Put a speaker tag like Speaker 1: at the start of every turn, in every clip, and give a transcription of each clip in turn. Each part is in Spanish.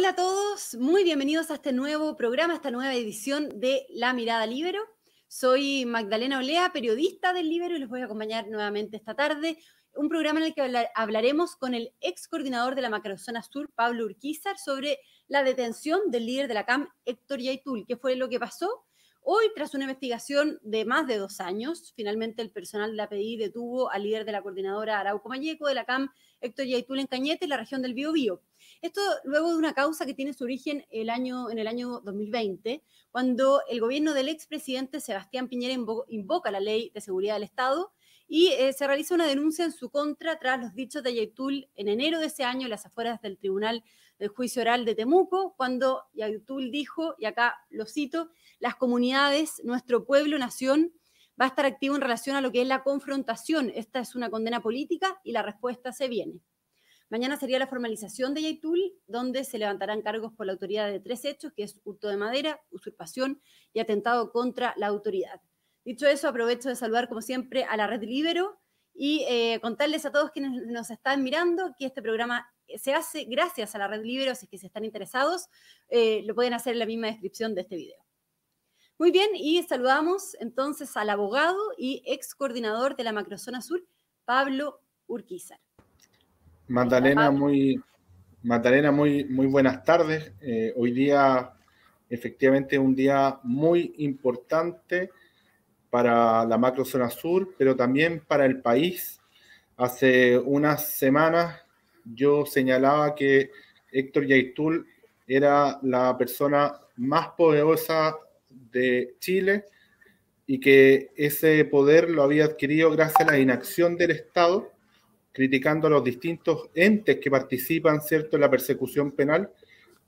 Speaker 1: Hola a todos, muy bienvenidos a este nuevo programa, a esta nueva edición de La Mirada Libero. Soy Magdalena Olea, periodista del Libero, y les voy a acompañar nuevamente esta tarde. Un programa en el que hablaremos con el ex coordinador de la Macrozona Sur, Pablo Urquizar, sobre la detención del líder de la CAM, Héctor Yaitul. ¿Qué fue lo que pasó? Hoy, tras una investigación de más de dos años, finalmente el personal de la PDI detuvo al líder de la coordinadora Arauco Mayeco de la CAM, Héctor Yaitul en Cañete, en la región del Biobío. Esto luego de una causa que tiene su origen el año, en el año 2020, cuando el gobierno del expresidente Sebastián Piñera invoca la ley de seguridad del Estado y eh, se realiza una denuncia en su contra tras los dichos de Yaitul en enero de ese año en las afueras del Tribunal del Juicio Oral de Temuco, cuando Yaitul dijo, y acá lo cito, las comunidades, nuestro pueblo, nación, va a estar activo en relación a lo que es la confrontación. Esta es una condena política y la respuesta se viene. Mañana sería la formalización de Yaitul, donde se levantarán cargos por la autoridad de tres hechos, que es hurto de madera, usurpación y atentado contra la autoridad. Dicho eso, aprovecho de saludar, como siempre, a la Red Libero y eh, contarles a todos quienes nos están mirando que este programa se hace gracias a la Red Libero, si es que se están interesados, eh, lo pueden hacer en la misma descripción de este video. Muy bien, y saludamos entonces al abogado y ex coordinador de la Macrozona Sur, Pablo Urquizar.
Speaker 2: Magdalena, muy, Magdalena, muy, muy buenas tardes. Eh, hoy día, efectivamente, un día muy importante para la macrozona sur, pero también para el país. Hace unas semanas yo señalaba que Héctor Yaitul era la persona más poderosa de Chile y que ese poder lo había adquirido gracias a la inacción del Estado criticando a los distintos entes que participan, ¿cierto?, en la persecución penal,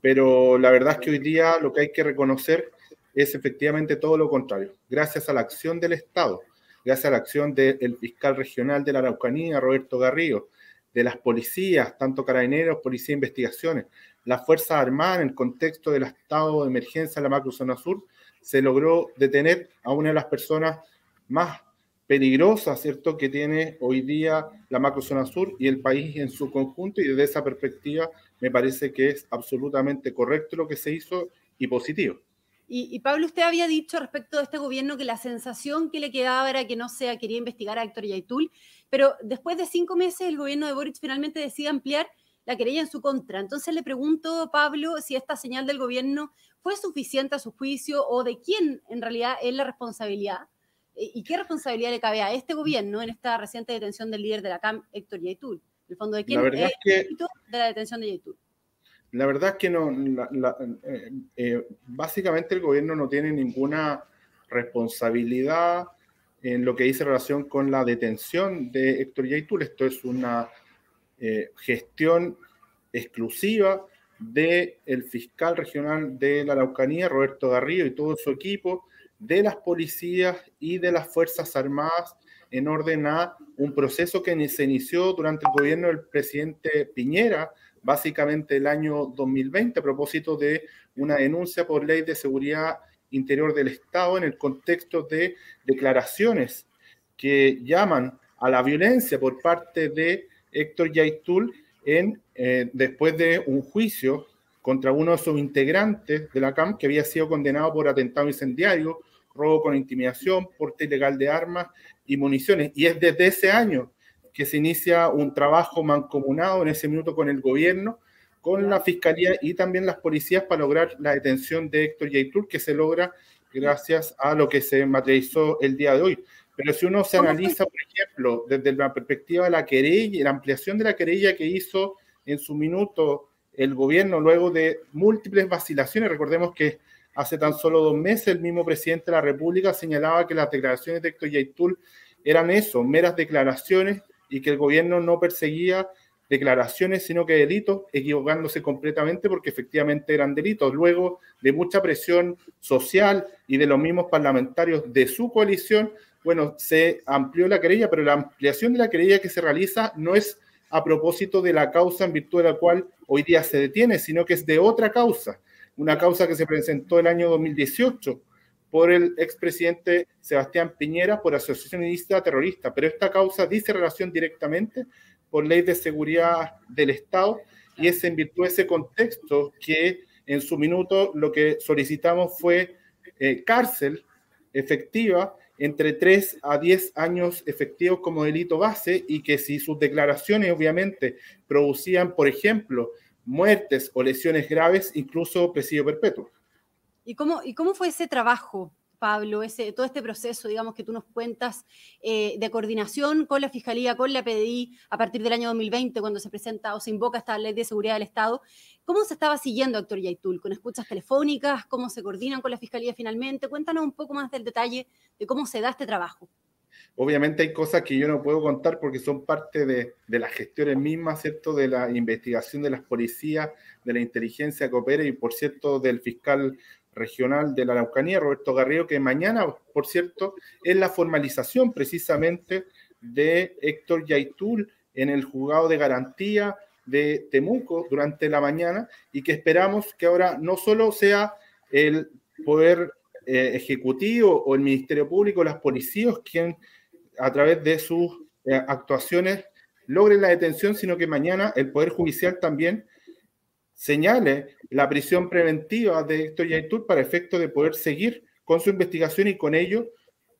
Speaker 2: pero la verdad es que hoy día lo que hay que reconocer es efectivamente todo lo contrario. Gracias a la acción del Estado, gracias a la acción del fiscal regional de la Araucanía, Roberto Garrido, de las policías, tanto carabineros, policía de investigaciones, las Fuerzas Armadas, en el contexto del estado de emergencia en la macrozona sur, se logró detener a una de las personas más peligrosa, ¿cierto?, que tiene hoy día la macrozona sur y el país en su conjunto, y desde esa perspectiva me parece que es absolutamente correcto lo que se hizo y positivo.
Speaker 1: Y, Pablo, usted había dicho respecto de este gobierno que la sensación que le quedaba era que no se quería investigar a Héctor Yaitul, pero después de cinco meses el gobierno de Boric finalmente decide ampliar la querella en su contra. Entonces le pregunto, Pablo, si esta señal del gobierno fue suficiente a su juicio o de quién en realidad es la responsabilidad ¿Y qué responsabilidad le cabe a este gobierno en esta reciente detención del líder de la CAM, Héctor Yaitul? En el fondo, ¿de quién
Speaker 2: la verdad es,
Speaker 1: de la detención de Yaitul?
Speaker 2: La verdad es que no, eh, eh, básicamente el gobierno no tiene ninguna responsabilidad en lo que dice relación con la detención de Héctor Yaitul. Esto es una eh, gestión exclusiva del fiscal regional de la Araucanía, Roberto Garrido, y todo su equipo, de las policías y de las Fuerzas Armadas en orden a un proceso que se inició durante el gobierno del presidente Piñera, básicamente el año 2020, a propósito de una denuncia por ley de seguridad interior del Estado en el contexto de declaraciones que llaman a la violencia por parte de Héctor Yaitul en, eh, después de un juicio contra uno de sus integrantes de la CAM que había sido condenado por atentado incendiario robo con intimidación, porte ilegal de armas y municiones. Y es desde ese año que se inicia un trabajo mancomunado en ese minuto con el gobierno, con la fiscalía y también las policías para lograr la detención de Héctor Yaitul, que se logra gracias a lo que se materializó el día de hoy. Pero si uno se analiza, por ejemplo, desde la perspectiva de la querella, la ampliación de la querella que hizo en su minuto el gobierno luego de múltiples vacilaciones, recordemos que Hace tan solo dos meses el mismo presidente de la República señalaba que las declaraciones de Héctor Yaitul eran eso, meras declaraciones y que el gobierno no perseguía declaraciones, sino que delitos, equivocándose completamente porque efectivamente eran delitos. Luego de mucha presión social y de los mismos parlamentarios de su coalición, bueno, se amplió la querella, pero la ampliación de la querella que se realiza no es a propósito de la causa en virtud de la cual hoy día se detiene, sino que es de otra causa una causa que se presentó el año 2018 por el expresidente Sebastián Piñera por asociación ilícita terrorista, pero esta causa dice relación directamente por ley de seguridad del Estado y es en virtud de ese contexto que en su minuto lo que solicitamos fue eh, cárcel efectiva entre 3 a 10 años efectivos como delito base y que si sus declaraciones obviamente producían, por ejemplo, muertes o lesiones graves, incluso presidio perpetuo.
Speaker 1: ¿Y cómo, ¿Y cómo fue ese trabajo Pablo, todo este proceso, digamos, que tú nos cuentas eh, de coordinación con la Fiscalía, con la PDI, a partir del año 2020, cuando se presenta o se invoca esta ley de seguridad del Estado. ¿Cómo se estaba siguiendo, Héctor Yaitul? ¿Con escuchas telefónicas? ¿Cómo se coordinan con la Fiscalía finalmente? Cuéntanos un poco más del detalle de cómo se da este trabajo.
Speaker 2: Obviamente hay cosas que yo no puedo contar porque son parte de, de, las gestiones mismas, ¿cierto? De la investigación de las policías, de la inteligencia que opera y, por cierto, del fiscal regional de la Araucanía, Roberto Garrido, que mañana, por cierto, es la formalización precisamente de Héctor Yaitul en el juzgado de garantía de Temuco durante la mañana y que esperamos que ahora no solo sea el Poder eh, Ejecutivo o el Ministerio Público, las policías, quien a través de sus eh, actuaciones logren la detención, sino que mañana el Poder Judicial también señale la prisión preventiva de Héctor Yaitul para efecto de poder seguir con su investigación y con ello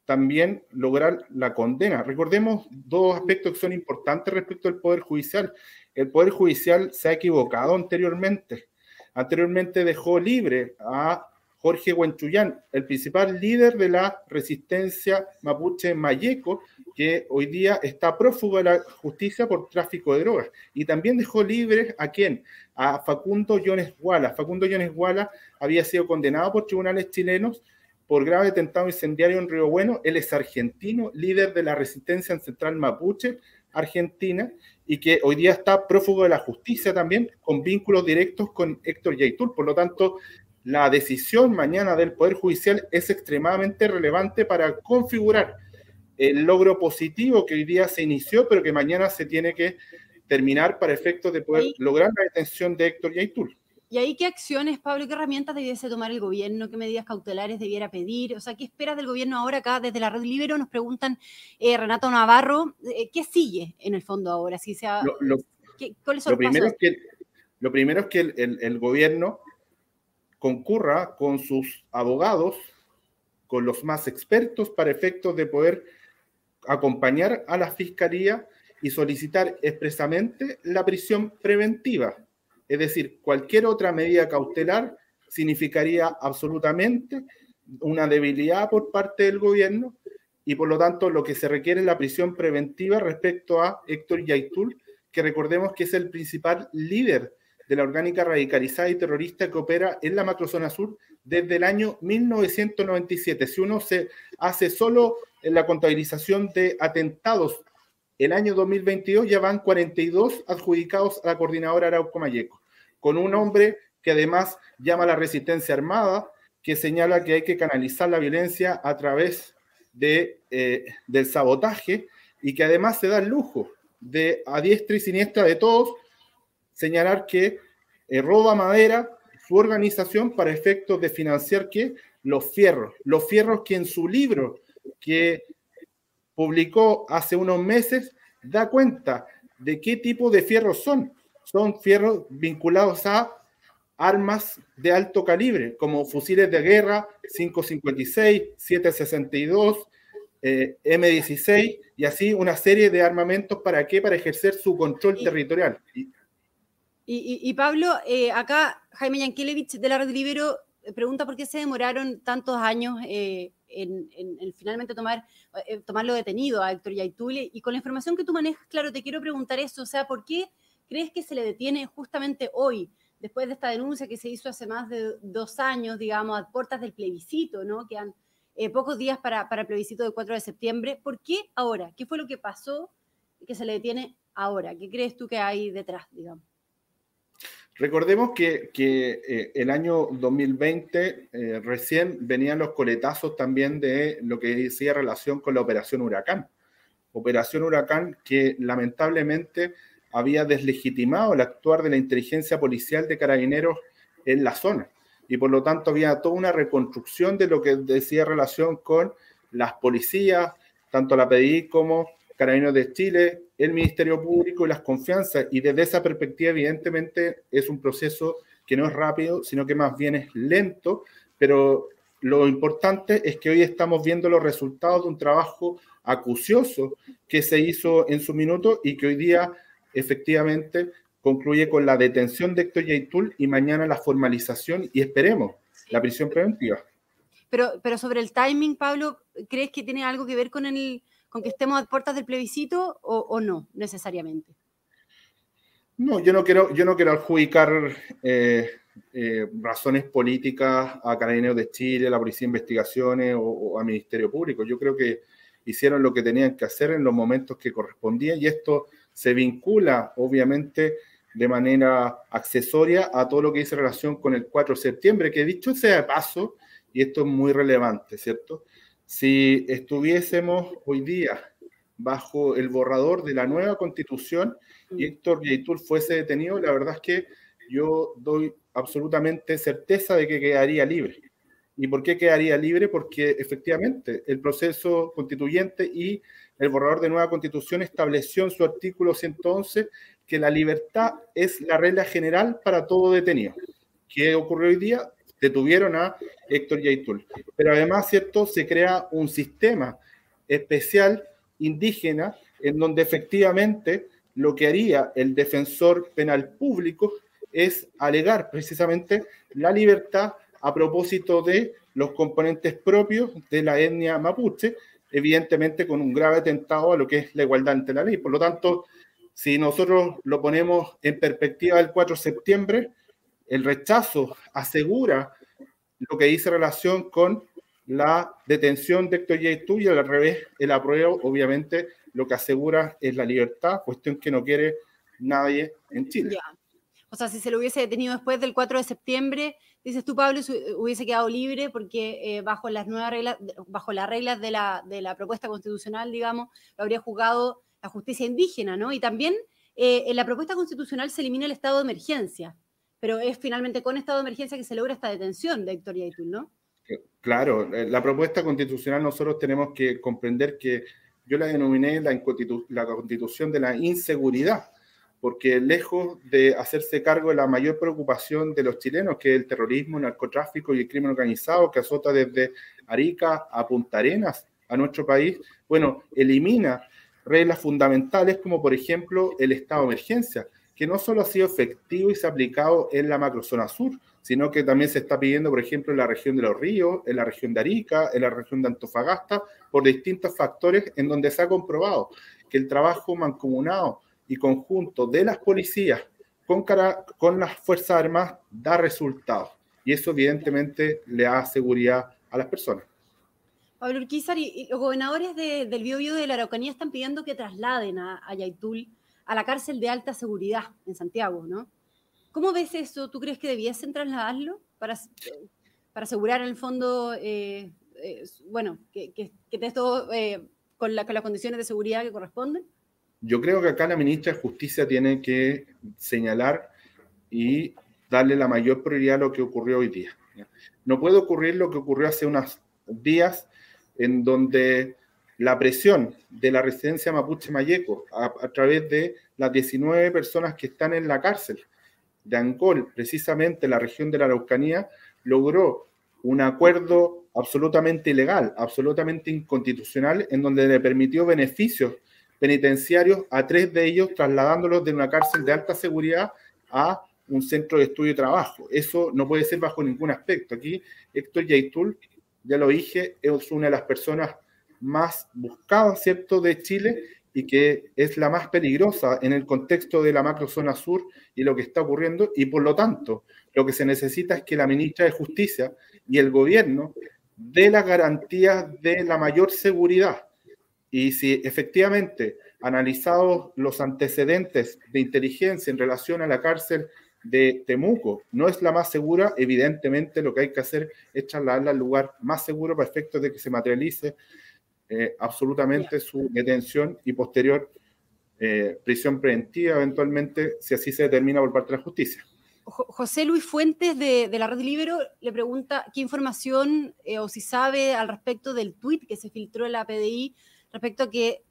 Speaker 2: también lograr la condena. Recordemos dos aspectos que son importantes respecto al Poder Judicial. El Poder Judicial se ha equivocado anteriormente. Anteriormente dejó libre a Jorge Huenchuyán, el principal líder de la resistencia mapuche Mayeco, que hoy día está prófugo de la justicia por tráfico de drogas. Y también dejó libre a quién? A Facundo Yones Guala. Facundo Yones Guala había sido condenado por tribunales chilenos por grave atentado incendiario en Río Bueno. Él es argentino, líder de la resistencia ancestral mapuche argentina y que hoy día está prófugo de la justicia también, con vínculos directos con Héctor Yaitul. Por lo tanto, la decisión mañana del Poder Judicial es extremadamente relevante para configurar el logro positivo que hoy día se inició, pero que mañana se tiene que terminar para efectos de poder lograr la detención de Héctor Yaitul.
Speaker 1: ¿Y ahí qué acciones, Pablo, qué herramientas debiese tomar el gobierno? ¿Qué medidas cautelares debiera pedir? O sea, ¿qué esperas del gobierno ahora acá desde la Red Libero? Nos preguntan eh, Renato Navarro, eh, ¿qué sigue en el fondo ahora? Si sea,
Speaker 2: lo, lo, primero es que, lo primero es que el, el gobierno concurra con sus abogados, con los más expertos para efectos de poder acompañar a la fiscalía y solicitar expresamente la prisión preventiva. Es decir, cualquier otra medida cautelar significaría absolutamente una debilidad por parte del gobierno y por lo tanto lo que se requiere es la prisión preventiva respecto a Héctor Yaitul, que recordemos que es el principal líder de la orgánica radicalizada y terrorista que opera en la macrozona sur desde el año 1997. Si uno se hace solo en la contabilización de atentados, el año 2022 ya van 42 adjudicados a la coordinadora Arauco Mayeco, con un hombre que además llama a la resistencia armada, que señala que hay que canalizar la violencia a través de, eh, del sabotaje y que además se da el lujo de a diestra y siniestra de todos señalar que eh, roba madera su organización para efectos de financiar que los fierros. Los fierros que en su libro que publicó hace unos meses da cuenta de qué tipo de fierros son. Son fierros vinculados a armas de alto calibre, como fusiles de guerra 556, 762, M16 y así una serie de armamentos para qué? Para ejercer su control territorial.
Speaker 1: Y, Pablo, eh, acá Jaime Yankelevich de la Red Libero eh, pregunta por qué se demoraron tantos años eh, en, finalmente tomar, tomarlo detenido a Héctor Yaitule. Y con la información que tú manejas, claro, te quiero preguntar eso, o sea, ¿por qué crees que se le detiene justamente hoy, después de esta denuncia que se hizo hace más de dos años, digamos, a puertas del plebiscito, ¿no? Quedan pocos días para, para el plebiscito del 4 de septiembre. ¿Por qué ahora? ¿Qué fue lo que pasó que se le detiene ahora? ¿Qué crees tú que hay detrás, digamos?
Speaker 2: Recordemos que, eh, el año 2020 eh, recién venían los coletazos también de lo que decía relación con la operación Huracán. Operación Huracán que lamentablemente había deslegitimado el actuar de la inteligencia policial de carabineros en la zona. Y por lo tanto había toda una reconstrucción de lo que decía relación con las policías, tanto la PDI como Carabineros de Chile, el Ministerio Público y las confianzas. Y desde esa perspectiva, evidentemente, es un proceso que no es rápido, sino que más bien es lento, pero lo importante es que hoy estamos viendo los resultados de un trabajo acucioso que se hizo en su minuto y que hoy día efectivamente concluye con la detención de Héctor Yaitul y mañana la formalización y esperemos la prisión preventiva.
Speaker 1: Pero, pero sobre el timing, Pablo, ¿crees que tiene algo que ver con, el, con que estemos a puertas del plebiscito o, no necesariamente?
Speaker 2: No, yo no quiero, yo no quiero adjudicar eh, eh, razones políticas a Carabineros de Chile, a la Policía de Investigaciones o, o al Ministerio Público. Yo creo que hicieron lo que tenían que hacer en los momentos que correspondían y esto se vincula, obviamente, de manera accesoria a todo lo que dice relación con el 4 de septiembre, que dicho sea de paso, y esto es muy relevante, ¿cierto? Si estuviésemos hoy día bajo el borrador de la nueva constitución y Héctor Yaitul fuese detenido, la verdad es que yo doy absolutamente certeza de que quedaría libre. ¿Y por qué quedaría libre? Porque efectivamente el proceso constituyente y el borrador de nueva constitución estableció en su artículo 111 que la libertad es la regla general para todo detenido. ¿Qué ocurrió hoy día? Detuvieron a Héctor Yaitul. Pero además, ¿cierto? Se crea un sistema especial indígena en donde efectivamente lo que haría el defensor penal público es alegar precisamente la libertad a propósito de los componentes propios de la etnia mapuche, evidentemente con un grave atentado a lo que es la igualdad ante la ley. Por lo tanto, si nosotros lo ponemos en perspectiva del 4 de septiembre, el rechazo asegura lo que dice relación con la detención de Héctor Yaitu y al revés, el apruebo, obviamente, lo que asegura es la libertad, cuestión que no quiere nadie en Chile.
Speaker 1: O sea, si se lo hubiese detenido después del 4 de septiembre, dices tú, Pablo, hubiese quedado libre porque eh, bajo las nuevas reglas, bajo las reglas de la, de la propuesta constitucional, digamos, lo habría juzgado la justicia indígena, ¿no? Y también eh, en la propuesta constitucional se elimina el estado de emergencia, pero es finalmente con estado de emergencia que se logra esta detención de Héctor Yaitul, ¿no?
Speaker 2: Claro, eh, la propuesta constitucional nosotros tenemos que comprender que yo la denominé la, la constitución de la inseguridad, porque lejos de hacerse cargo de la mayor preocupación de los chilenos, que es el terrorismo, el narcotráfico y el crimen organizado que azota desde Arica a Punta Arenas a nuestro país, bueno, elimina reglas fundamentales como por ejemplo el estado de emergencia, que no solo ha sido efectivo y se ha aplicado en la macrozona sur, sino que también se está pidiendo, por ejemplo, en la región de los ríos, en la región de Arica, en la región de Antofagasta, por distintos factores en donde se ha comprobado que el trabajo mancomunado y conjunto de las policías con, con las Fuerzas Armadas da resultados. Y eso evidentemente le da seguridad a las personas.
Speaker 1: Pablo Urquizar, y, los gobernadores del Biobío de la Araucanía están pidiendo que trasladen a, Yaitul a la cárcel de alta seguridad en Santiago, ¿no? ¿Cómo ves eso? ¿Tú crees que debiesen trasladarlo para, para asegurar en el fondo, eh, eh, bueno, que, que, esté todo eh, con, con las condiciones de seguridad que corresponden?
Speaker 2: Yo creo que acá la ministra de Justicia tiene que señalar y darle la mayor prioridad a lo que ocurrió hoy día. No puede ocurrir lo que ocurrió hace unos días en donde la presión de la residencia Mapuche Mayeco a, través de las 19 personas que están en la cárcel de Angol, precisamente en la región de la Araucanía, logró un acuerdo absolutamente ilegal, absolutamente inconstitucional, en donde le permitió beneficios penitenciarios a tres de ellos, trasladándolos de una cárcel de alta seguridad a un centro de estudio y trabajo. Eso no puede ser bajo ningún aspecto. Aquí Héctor Yaitul ya lo dije, es una de las personas más buscadas, ¿cierto?, de Chile y que es la más peligrosa en el contexto de la macrozona sur y lo que está ocurriendo. Y por lo tanto, lo que se necesita es que la ministra de Justicia y el gobierno dé las garantías de la mayor seguridad. Y si efectivamente, analizados los antecedentes de inteligencia en relación a la cárcel de Temuco no es la más segura, evidentemente lo que hay que hacer es trasladarla al lugar más seguro para efectos de que se materialice eh, absolutamente su detención y posterior eh, prisión preventiva, eventualmente, si así se determina por parte de la justicia.
Speaker 1: José Luis Fuentes de, la Red Libero le pregunta qué información eh, o si sabe al respecto del tuit que se filtró en la PDI respecto a que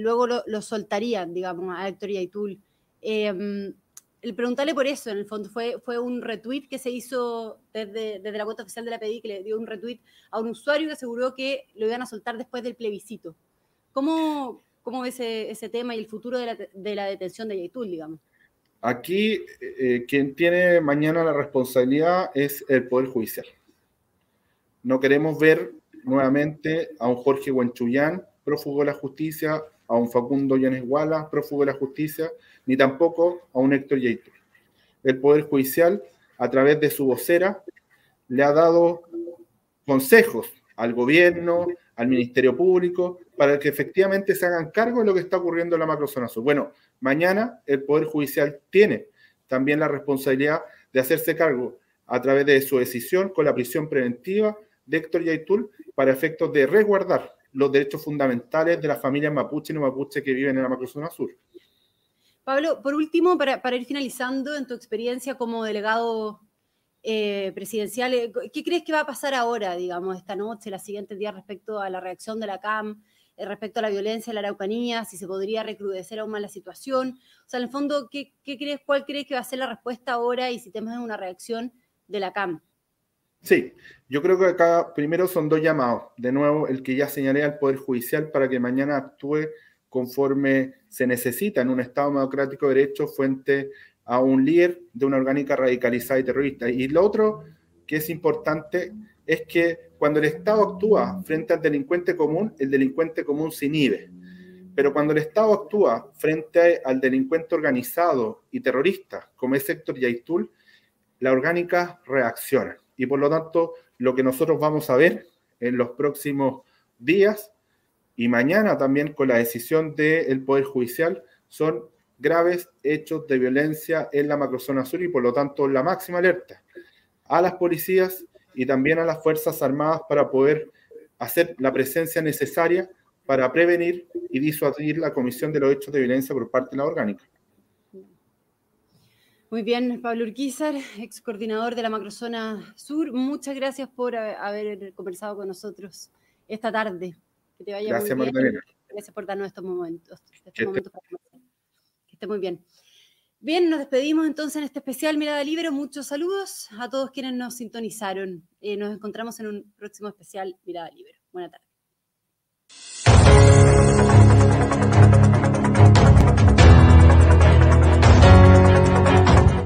Speaker 1: luego lo, soltarían, digamos, a Héctor Yaitul. Eh, el preguntarle por eso, en el fondo, fue, fue un retweet que se hizo desde, desde la cuenta oficial de la PDI, que le dio un retweet a un usuario que aseguró que lo iban a soltar después del plebiscito. ¿Cómo, cómo ves ese, tema y el futuro de la, de la detención de Yaitul, digamos?
Speaker 2: Aquí, eh, quien tiene mañana la responsabilidad es el Poder Judicial. No queremos ver nuevamente a un Jorge Huenchullán, prófugo de la justicia, a un Facundo Llanes Guala, prófugo de la justicia, ni tampoco a un Héctor Yaito. El Poder Judicial, a través de su vocera, le ha dado consejos al gobierno, al Ministerio Público, para que efectivamente se hagan cargo de lo que está ocurriendo en la macrozona sur. Bueno, mañana el Poder Judicial tiene también la responsabilidad de hacerse cargo a través de su decisión con la prisión preventiva de Héctor Yaitul para efectos de resguardar los derechos fundamentales de las familias mapuche y no mapuche que viven en la macrozona sur.
Speaker 1: Pablo, por último, para, ir finalizando, en tu experiencia como delegado eh, presidencial, eh, ¿qué crees que va a pasar ahora, digamos, esta noche, las siguientes días respecto a la reacción de la CAM, eh, respecto a la violencia en la Araucanía, si se podría recrudecer aún más la situación? O sea, en el fondo, ¿qué, crees, ¿cuál crees que va a ser la respuesta ahora y si tenemos una reacción de la CAM?
Speaker 2: Sí, yo creo que acá primero son dos llamados. De nuevo, el que ya señalé al Poder Judicial para que mañana actúe conforme se necesita en un Estado democrático de derecho frente a un líder de una orgánica radicalizada y terrorista. Y lo otro que es importante es que cuando el Estado actúa frente al delincuente común, el delincuente común se inhibe. Pero cuando el Estado actúa frente al delincuente organizado y terrorista, como es Héctor Yaitul, la orgánica reacciona. Y por lo tanto, lo que nosotros vamos a ver en los próximos días y mañana también con la decisión del Poder Judicial son graves hechos de violencia en la macrozona sur y por lo tanto la máxima alerta a las policías y también a las Fuerzas Armadas para poder hacer la presencia necesaria para prevenir y disuadir la comisión de los hechos de violencia por parte de la orgánica.
Speaker 1: Muy bien, Pablo Urquizar, ex coordinador de la Macrozona Sur, muchas gracias por haber conversado con nosotros esta tarde. Que te vaya
Speaker 2: Gracias,
Speaker 1: muy
Speaker 2: bien.
Speaker 1: Gracias por darnos estos momentos. Estos momentos que esté muy bien. Bien, nos despedimos entonces en este especial Mirada Libre. Muchos saludos a todos quienes nos sintonizaron. Eh, nos encontramos en un próximo especial Mirada Libre. Buenas tardes.